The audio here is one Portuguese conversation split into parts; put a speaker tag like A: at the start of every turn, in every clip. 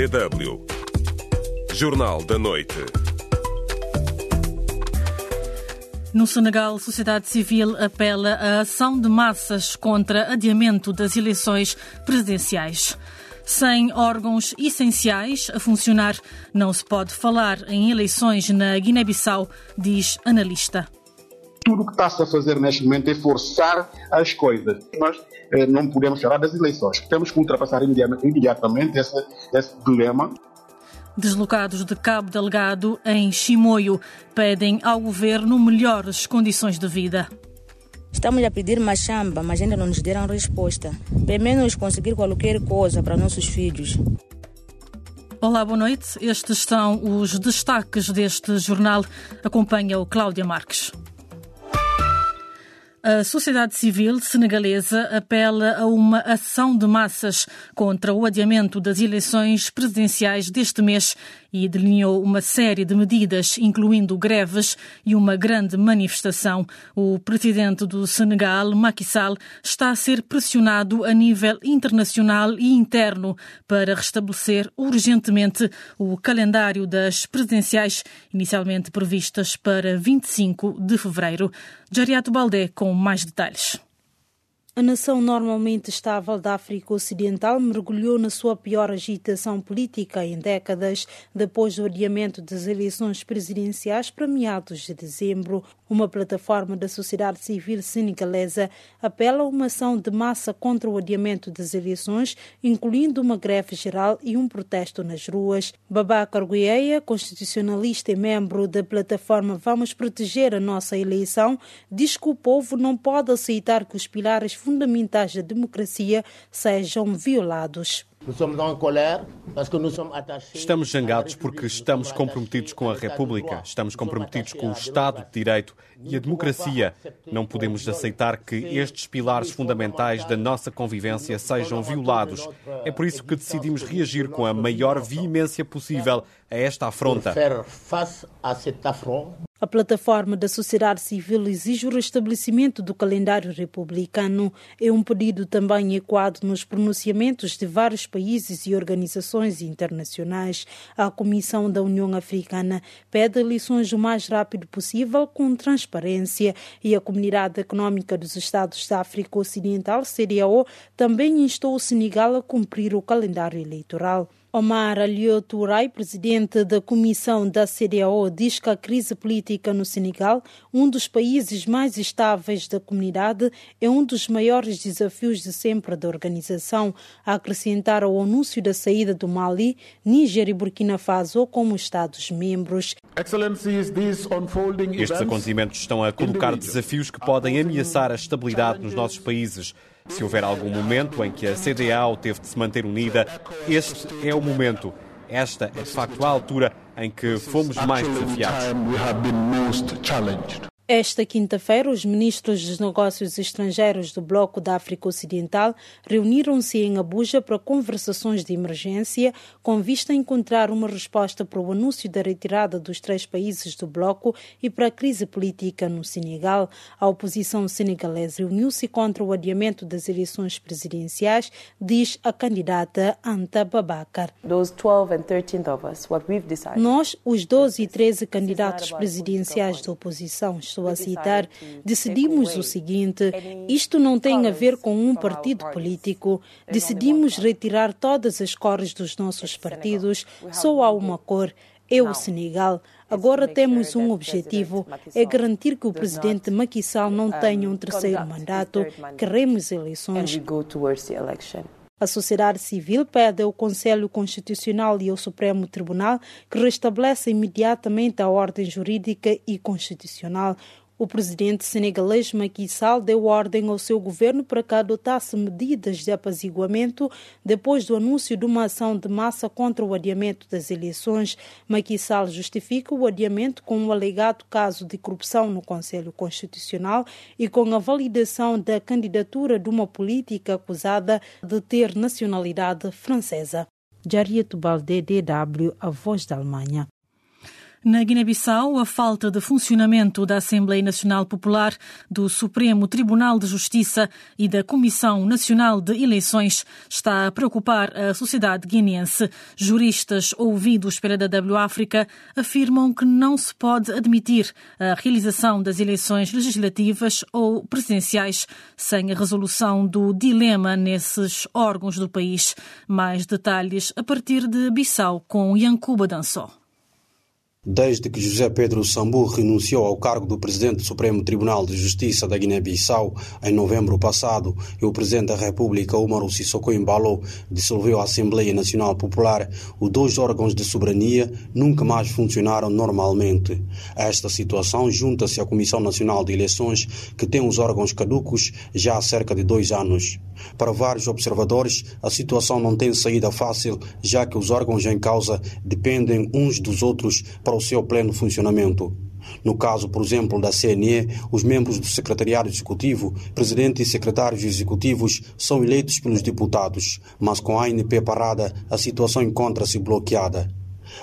A: DW. Jornal da Noite.
B: No Senegal, a sociedade civil apela à ação de massas contra adiamento das eleições presidenciais. Sem órgãos essenciais a funcionar, não se pode falar em eleições na Guiné-Bissau, diz analista.
C: Tudo o que está-se a fazer neste momento é forçar as coisas. Nós eh, não podemos falar das eleições. Temos que ultrapassar imediatamente esse, esse dilema.
B: Deslocados de Cabo Delgado em Chimoio pedem ao governo melhores condições de vida.
D: Estamos a pedir machamba, mas ainda não nos deram resposta. Pelo menos conseguir qualquer coisa para nossos filhos.
B: Olá, boa noite. Estes são os destaques deste jornal. Acompanha o Cláudia Marques. A sociedade civil senegalesa apela a uma ação de massas contra o adiamento das eleições presidenciais deste mês e delineou uma série de medidas, incluindo greves e uma grande manifestação. O presidente do Senegal, Macky Sall, está a ser pressionado a nível internacional e interno para restabelecer urgentemente o calendário das presidenciais, inicialmente previstas para 25 de fevereiro. Jariato Baldé com mais detalhes.
E: A nação normalmente estável da África Ocidental mergulhou na sua pior agitação política em décadas depois do adiamento das eleições presidenciais para meados de dezembro. Uma plataforma da sociedade civil senegalesa apela a uma ação de massa contra o adiamento das eleições, incluindo uma greve geral e um protesto nas ruas. Babacar Guieia, constitucionalista e membro da plataforma Vamos Proteger a Nossa Eleição, diz que o povo não pode aceitar que os pilares fundamentais da democracia sejam violados.
F: Estamos zangados porque estamos comprometidos com a República, estamos comprometidos com o Estado de Direito e a democracia. Não podemos aceitar que estes pilares fundamentais da nossa convivência sejam violados. É por isso que decidimos reagir com a maior veemência possível a esta afronta.
E: A plataforma da sociedade civil exige o restabelecimento do calendário republicano. É um pedido também ecoado nos pronunciamentos de vários países e organizações internacionais. A Comissão da União Africana pede eleições o mais rápido possível, com transparência, e a Comunidade Econômica dos Estados da África Ocidental, CDAO, também instou o Senegal a cumprir o calendário eleitoral. Omar Alioturai, presidente da comissão da CDAO, diz que a crise política no Senegal, um dos países mais estáveis da comunidade, é um dos maiores desafios de sempre da organização, a acrescentar ao anúncio da saída do Mali, Níger e Burkina Faso como Estados-membros.
F: Estes acontecimentos estão a colocar desafios que podem ameaçar a estabilidade nos nossos países. Se houver algum momento em que a CDAO teve de se manter unida, este é o momento. Esta é de facto a altura em que fomos mais desafiados.
E: Esta quinta-feira, os ministros dos Negócios Estrangeiros do Bloco da África Ocidental reuniram-se em Abuja para conversações de emergência, com vista a encontrar uma resposta para o anúncio da retirada dos três países do bloco e para a crise política no Senegal. A oposição senegalesa reuniu-se contra o adiamento das eleições presidenciais, diz a candidata Anta Babacar. Nós, os 12 e 13 candidatos presidenciais da oposição, estou a citar, decidimos o seguinte: isto não tem a ver com um partido político. Decidimos retirar todas as cores dos nossos partidos, só há uma cor. É o Senegal. Agora temos um objetivo: é garantir que o presidente Macky Sall não tenha um terceiro mandato. Queremos eleições. A sociedade civil pede ao Conselho Constitucional e ao Supremo Tribunal que restabeleça imediatamente a ordem jurídica e constitucional. O presidente senegalês Macky Sall deu ordem ao seu governo para que adotasse medidas de apaziguamento depois do anúncio de uma ação de massa contra o adiamento das eleições. Macky Sall justifica o adiamento com um alegado caso de corrupção no Conselho Constitucional e com a validação da candidatura de uma política acusada de ter nacionalidade francesa. Jariet Balde, DW, A Voz da Alemanha.
B: Na Guiné-Bissau, a falta de funcionamento da Assembleia Nacional Popular, do Supremo Tribunal de Justiça e da Comissão Nacional de Eleições está a preocupar a sociedade guineense. Juristas ouvidos pela DW África afirmam que não se pode admitir a realização das eleições legislativas ou presidenciais sem a resolução do dilema nesses órgãos do país. Mais detalhes a partir de Bissau com Yankuba Dançó.
G: Desde que José Pedro Sambu renunciou ao cargo do presidente do Supremo Tribunal de Justiça da Guiné-Bissau em novembro passado e o presidente da República, Umaru Sissoko Embalo, dissolveu a Assembleia Nacional Popular, os dois órgãos de soberania nunca mais funcionaram normalmente. Esta situação junta-se a Comissão Nacional de Eleições, que tem os órgãos caducos já há cerca de dois anos. Para vários observadores, a situação não tem saída fácil, já que os órgãos em causa dependem uns dos outros para o seu pleno funcionamento. No caso, por exemplo, da CNE, os membros do Secretariado Executivo, presidente e secretários executivos são eleitos pelos deputados, mas com a ANP parada, a situação encontra-se bloqueada.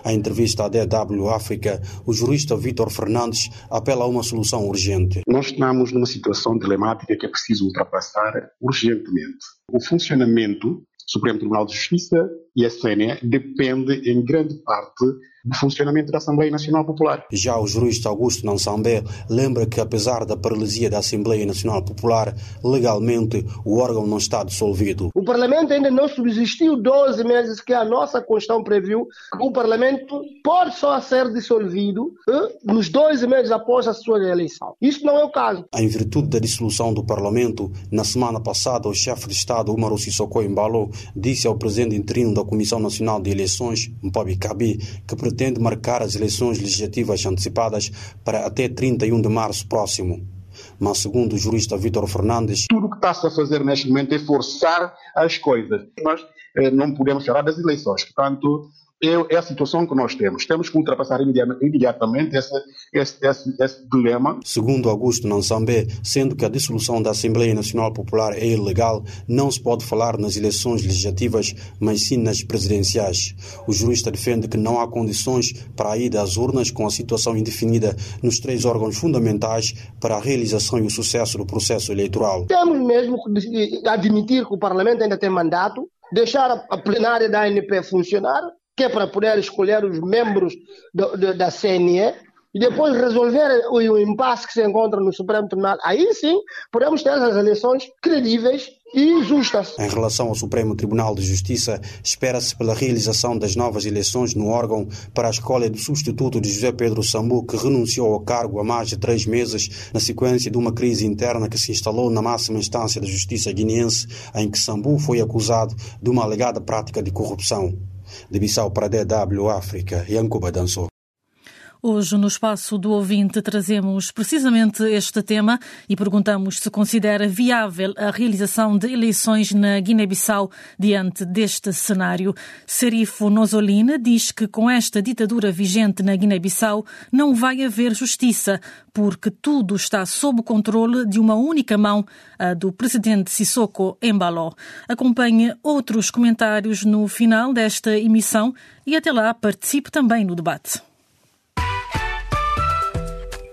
G: A entrevista à DW África, o jurista Vítor Fernandes apela a uma solução urgente.
C: Nós estamos numa situação dilemática que é preciso ultrapassar urgentemente. O funcionamento do Supremo Tribunal de Justiça e a CNE depende em grande parte do funcionamento da Assembleia Nacional Popular.
G: Já o jurista Augusto Nansambé lembra que, apesar da paralisia da Assembleia Nacional Popular, legalmente o órgão não está dissolvido.
H: O Parlamento ainda não subsistiu 12 meses que a nossa Constituição previu que o Parlamento pode só ser dissolvido nos 12 meses após a sua eleição. Isso não é o caso.
G: Em virtude da dissolução do Parlamento, na semana passada, o chefe de Estado, Umaru Sissoko Embalo, disse ao presidente interino da Comissão Nacional de Eleições, Mpabi Kabi, que pretende marcar as eleições legislativas antecipadas para até 31 de março próximo. Mas, segundo o jurista Vítor Fernandes,
C: tudo o que está-se a fazer neste momento é forçar as coisas. Nós eh, não podemos falar das eleições. Portanto, é, é a situação que nós temos. Temos que ultrapassar imediatamente esse, esse, esse, esse dilema.
G: Segundo Augusto Nansambé, sendo que a dissolução da Assembleia Nacional Popular é ilegal, não se pode falar nas eleições legislativas, mas sim nas presidenciais. O jurista defende que não há condições para a ida às urnas com a situação indefinida nos três órgãos fundamentais para a realização e o sucesso do processo eleitoral.
H: Temos mesmo que admitir que o Parlamento ainda tem mandato, deixar a plenária da ANP funcionar que é para poder escolher os membros do, do, da CNE e depois resolver o, o, impasse que se encontra no Supremo Tribunal. Aí sim podemos ter as eleições credíveis e justas.
G: Em relação ao Supremo Tribunal de Justiça, espera-se pela realização das novas eleições no órgão para a escolha do substituto de José Pedro Sambu, que renunciou ao cargo há mais de três meses na sequência de uma crise interna que se instalou na máxima instância da Justiça guineense, em que Sambu foi acusado de uma alegada prática de corrupção de Bissau para DW África, Yankuba dançou.
B: Hoje, no espaço do ouvinte, trazemos precisamente este tema e perguntamos se considera viável a realização de eleições na Guiné-Bissau diante deste cenário. Serifo Nozolina diz que com esta ditadura vigente na Guiné-Bissau não vai haver justiça, porque tudo está sob o controle de uma única mão, a do presidente Sissoko Embaló. Acompanhe outros comentários no final desta emissão e até lá participe também no debate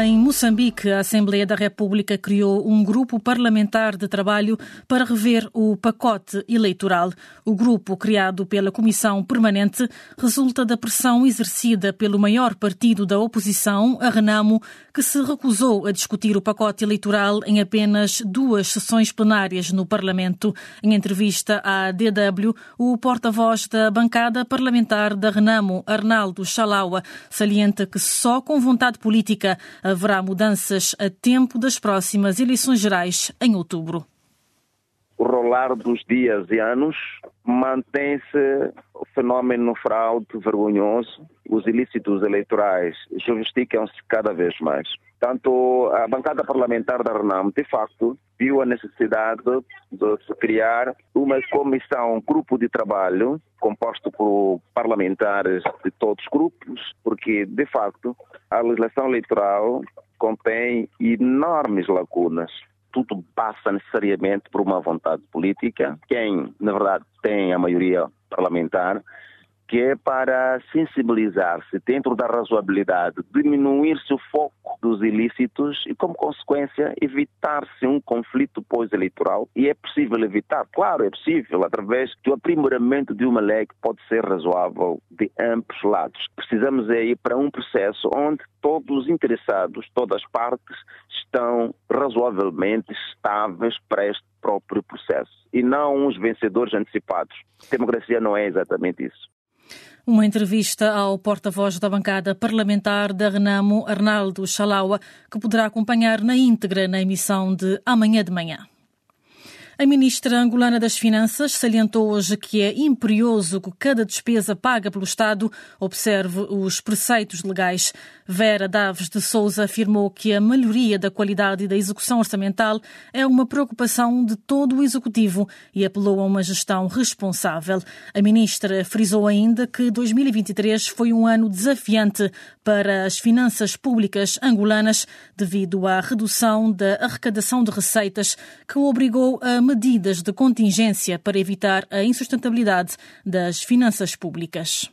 B: Em Moçambique, a Assembleia da República criou um grupo parlamentar de trabalho para rever o pacote eleitoral. O grupo, criado pela Comissão Permanente, resulta da pressão exercida pelo maior partido da oposição, a Renamo, que se recusou a discutir o pacote eleitoral em apenas duas sessões plenárias no Parlamento. Em entrevista à DW, o porta-voz da bancada parlamentar da Renamo, Arnaldo Chalaua, salienta que só com vontade política haverá mudanças a tempo das próximas eleições gerais em outubro.
I: O rolar dos dias e anos, mantém-se o fenômeno fraude vergonhoso. Os ilícitos eleitorais justificam-se cada vez mais. Tanto a bancada parlamentar da RENAM, de facto, viu a necessidade de se criar uma comissão, um grupo de trabalho composto por parlamentares de todos os grupos, porque, de facto, a legislação eleitoral contém enormes lacunas tudo passa necessariamente por uma vontade política. Quem, na verdade, tem a maioria parlamentar, que é para sensibilizar-se dentro da razoabilidade, diminuir-se o foco dos ilícitos e, como consequência, evitar-se um conflito pós-eleitoral. E é possível evitar, claro, é possível, através do aprimoramento de uma lei que pode ser razoável de ambos lados. Precisamos é ir para um processo onde todos os interessados, todas as partes, estão razoavelmente estáveis para este próprio processo e não uns vencedores antecipados. Democracia não é exatamente isso.
B: Uma entrevista ao porta-voz da bancada parlamentar da Renamo, Arnaldo Chalaua, que poderá acompanhar na íntegra na emissão de amanhã de manhã. A ministra angolana das Finanças salientou hoje que é imperioso que cada despesa paga pelo Estado observe os preceitos legais. Vera Daves de Souza afirmou que a melhoria da qualidade da execução orçamental é uma preocupação de todo o Executivo e apelou a uma gestão responsável. A ministra frisou ainda que 2023 foi um ano desafiante para as finanças públicas angolanas devido à redução da arrecadação de receitas que obrigou a medidas de contingência para evitar a insustentabilidade das finanças públicas.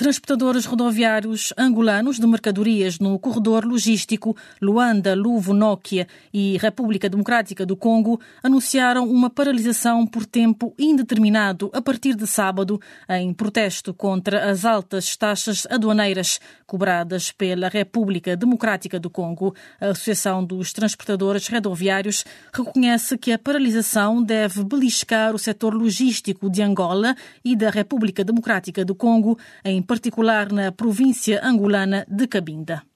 B: Transportadores rodoviários angolanos de mercadorias no corredor logístico Luanda, Luvo, Nokia e República Democrática do Congo anunciaram uma paralisação por tempo indeterminado a partir de sábado em protesto contra as altas taxas aduaneiras cobradas pela República Democrática do Congo. A Associação dos Transportadores Rodoviários reconhece que a paralisação deve beliscar o setor logístico de Angola e da República Democrática do Congo em particular na província angolana de Cabinda.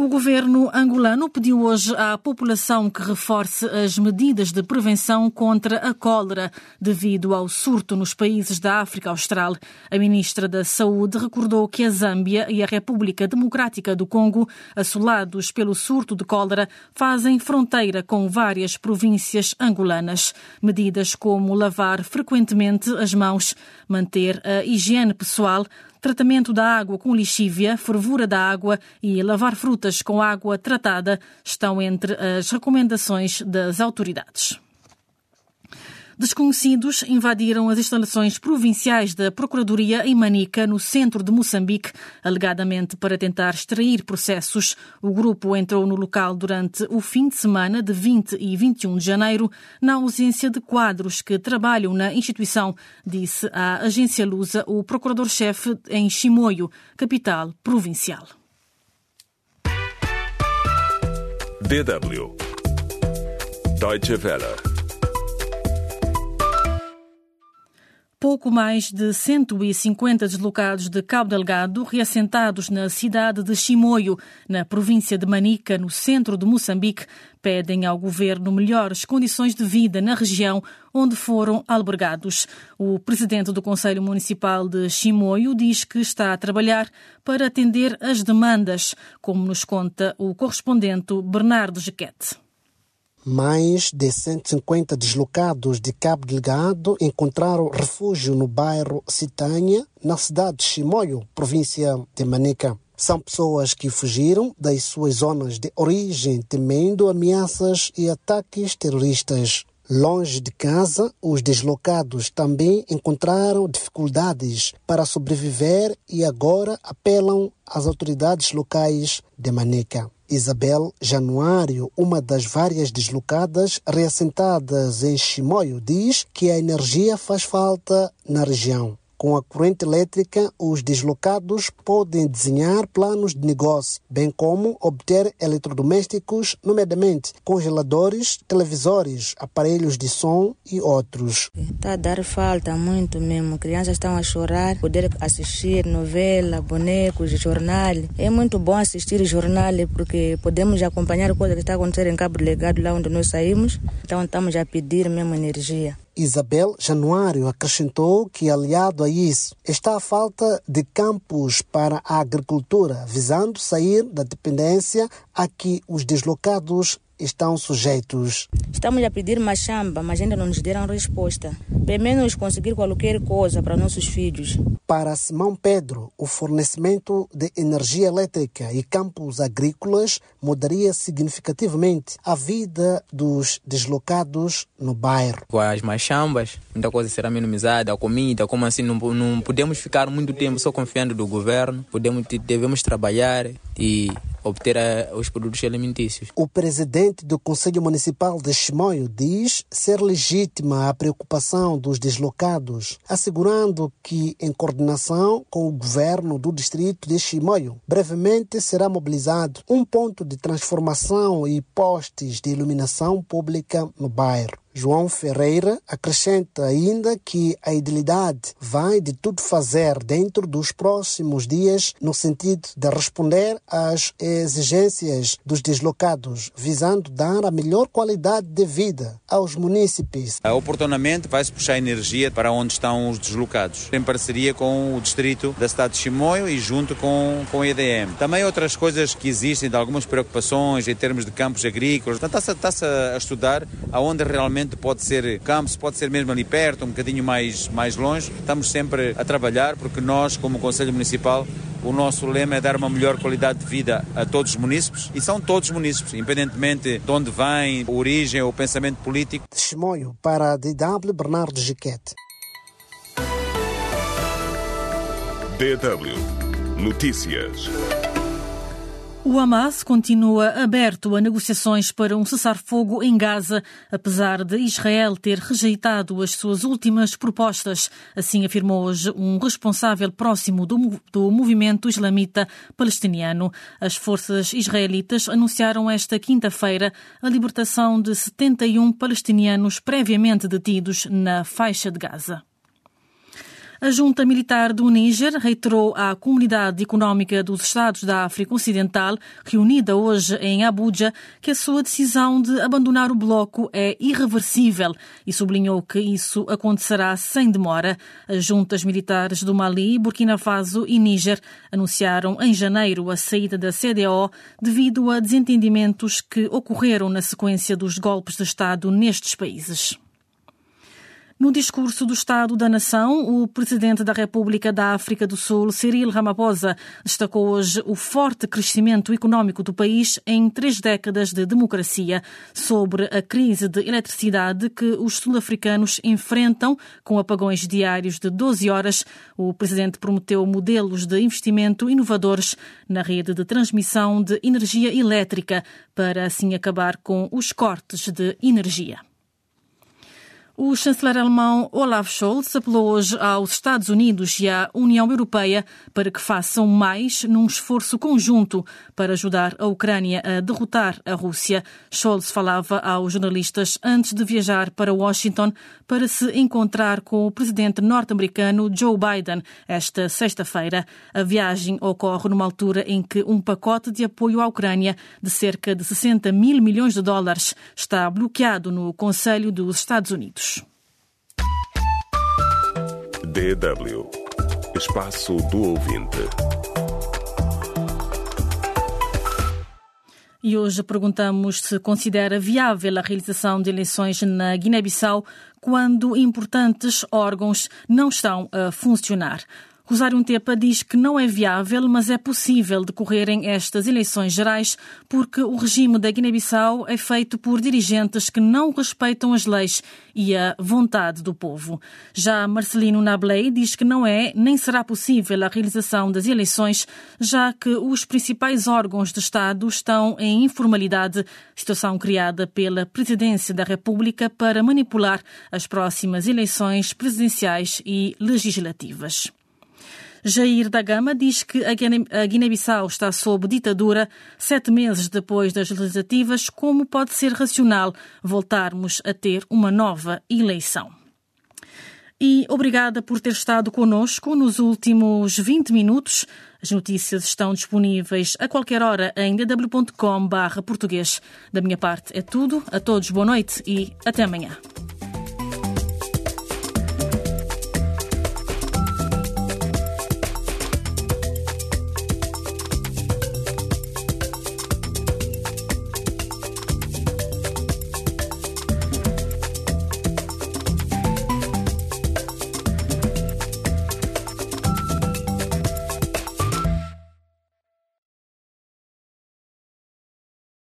B: O governo angolano pediu hoje à população que reforce as medidas de prevenção contra a cólera devido ao surto nos países da África Austral. A ministra da Saúde recordou que a Zâmbia e a República Democrática do Congo, assolados pelo surto de cólera, fazem fronteira com várias províncias angolanas. Medidas como lavar frequentemente as mãos, manter a higiene pessoal, tratamento da água com lixívia, fervura da água e lavar frutas com água tratada estão entre as recomendações das autoridades. Desconhecidos invadiram as instalações provinciais da Procuradoria em Manica, no centro de Moçambique, alegadamente para tentar extrair processos. O grupo entrou no local durante o fim de semana de 20 e 21 de janeiro, na ausência de quadros que trabalham na instituição, disse à agência Lusa o procurador-chefe em Chimoio, capital provincial.
A: DW Deutsche Welle
B: Pouco mais de 150 deslocados de Cabo Delgado, reassentados na cidade de Chimoio, na província de Manica, no centro de Moçambique, pedem ao governo melhores condições de vida na região onde foram albergados. O presidente do Conselho Municipal de Chimoio diz que está a trabalhar para atender as demandas, como nos conta o correspondente Bernardo Jequete.
J: Mais de 150 deslocados de Cabo Delgado encontraram refúgio no bairro Citanha, na cidade de Chimoio, província de Manica. São pessoas que fugiram das suas zonas de origem, temendo ameaças e ataques terroristas. Longe de casa, os deslocados também encontraram dificuldades para sobreviver e agora apelam às autoridades locais de Maneca. Isabel Januário, uma das várias deslocadas reassentadas em Chimoio, diz que a energia faz falta na região. Com a corrente elétrica, os deslocados podem desenhar planos de negócio, bem como obter eletrodomésticos, nomeadamente congeladores, televisores, aparelhos de som e outros.
D: Está a dar falta muito mesmo. Crianças estão a chorar, poder assistir novela, bonecos, jornal. É muito bom assistir jornal porque podemos acompanhar coisas que está acontecendo em Cabo Delegado, lá onde nós saímos. Então estamos a pedir mesmo energia.
J: Isabel Januário acrescentou que, aliado a isso, está a falta de campos para a agricultura, visando sair da dependência a que os deslocados estão sujeitos.
D: Estamos a pedir machamba, mas ainda não nos deram resposta. Pelo menos conseguir qualquer coisa para nossos filhos.
J: Para Simão Pedro, o fornecimento de energia elétrica e campos agrícolas mudaria significativamente a vida dos deslocados no bairro.
K: Com as machambas, muita coisa será minimizada, a comida, como assim, não, não podemos ficar muito tempo só confiando do governo, podemos, devemos trabalhar e obter a, os produtos alimentícios.
J: O presidente do Conselho Municipal de Chimoio diz ser legítima a preocupação dos deslocados, assegurando que, em coordenação com o governo do distrito de Chimoio, brevemente será mobilizado um ponto de transformação e postes de iluminação pública no bairro. João Ferreira acrescenta ainda que a idilidade vai de tudo fazer dentro dos próximos dias no sentido de responder às exigências dos deslocados, visando dar a melhor qualidade de vida aos munícipes.
L: Oportunamente vai-se puxar energia para onde estão os deslocados, em parceria com o distrito da cidade de Chimoio e junto com, com a EDM. Também outras coisas que existem, de algumas preocupações em termos de campos agrícolas. Está-se está a estudar aonde realmente pode ser campos, pode ser mesmo ali perto, um bocadinho mais, mais longe. Estamos sempre a trabalhar porque nós, como Conselho Municipal, o nosso lema é dar uma melhor qualidade de vida a todos os munícipes e são todos munícipes, independentemente de onde vêm, a origem ou pensamento político.
J: Testemunho para a DW Bernardo Giquete.
A: DW Notícias.
B: O Hamas continua aberto a negociações para um cessar-fogo em Gaza, apesar de Israel ter rejeitado as suas últimas propostas. Assim afirmou hoje um responsável próximo do, do movimento islamita palestiniano. As forças israelitas anunciaram esta quinta-feira a libertação de 71 palestinianos previamente detidos na faixa de Gaza. A junta militar do Níger reiterou à Comunidade Económica dos Estados da África Ocidental, reunida hoje em Abuja, que a sua decisão de abandonar o bloco é irreversível e sublinhou que isso acontecerá sem demora. As juntas militares do Mali, Burkina Faso e Níger anunciaram em janeiro a saída da CDO devido a desentendimentos que ocorreram na sequência dos golpes de Estado nestes países. No discurso do Estado da Nação, o presidente da República da África do Sul, Cyril Ramaphosa, destacou hoje o forte crescimento econômico do país em três décadas de democracia, sobre a crise de eletricidade que os sul-africanos enfrentam com apagões diários de 12 horas. O presidente prometeu modelos de investimento inovadores na rede de transmissão de energia elétrica para assim acabar com os cortes de energia. O chanceler alemão Olaf Scholz apelou hoje aos Estados Unidos e à União Europeia para que façam mais num esforço conjunto para ajudar a Ucrânia a derrotar a Rússia. Scholz falava aos jornalistas antes de viajar para Washington para se encontrar com o presidente norte-americano Joe Biden esta sexta-feira. A viagem ocorre numa altura em que um pacote de apoio à Ucrânia de cerca de 60 mil milhões de dólares está bloqueado no Conselho dos Estados Unidos.
A: DW Espaço do Ouvinte.
B: E hoje perguntamos se considera viável a realização de eleições na Guiné-Bissau quando importantes órgãos não estão a funcionar. Rosário Tepa diz que não é viável, mas é possível decorrerem estas eleições gerais porque o regime da Guiné-Bissau é feito por dirigentes que não respeitam as leis e a vontade do povo. Já Marcelino Nablei diz que não é nem será possível a realização das eleições, já que os principais órgãos de Estado estão em informalidade, situação criada pela Presidência da República para manipular as próximas eleições presidenciais e legislativas. Jair da Gama diz que a Guiné-Bissau está sob ditadura sete meses depois das legislativas. Como pode ser racional voltarmos a ter uma nova eleição? E obrigada por ter estado conosco nos últimos 20 minutos. As notícias estão disponíveis a qualquer hora em dw.com/português. Da minha parte é tudo. A todos boa noite e até amanhã.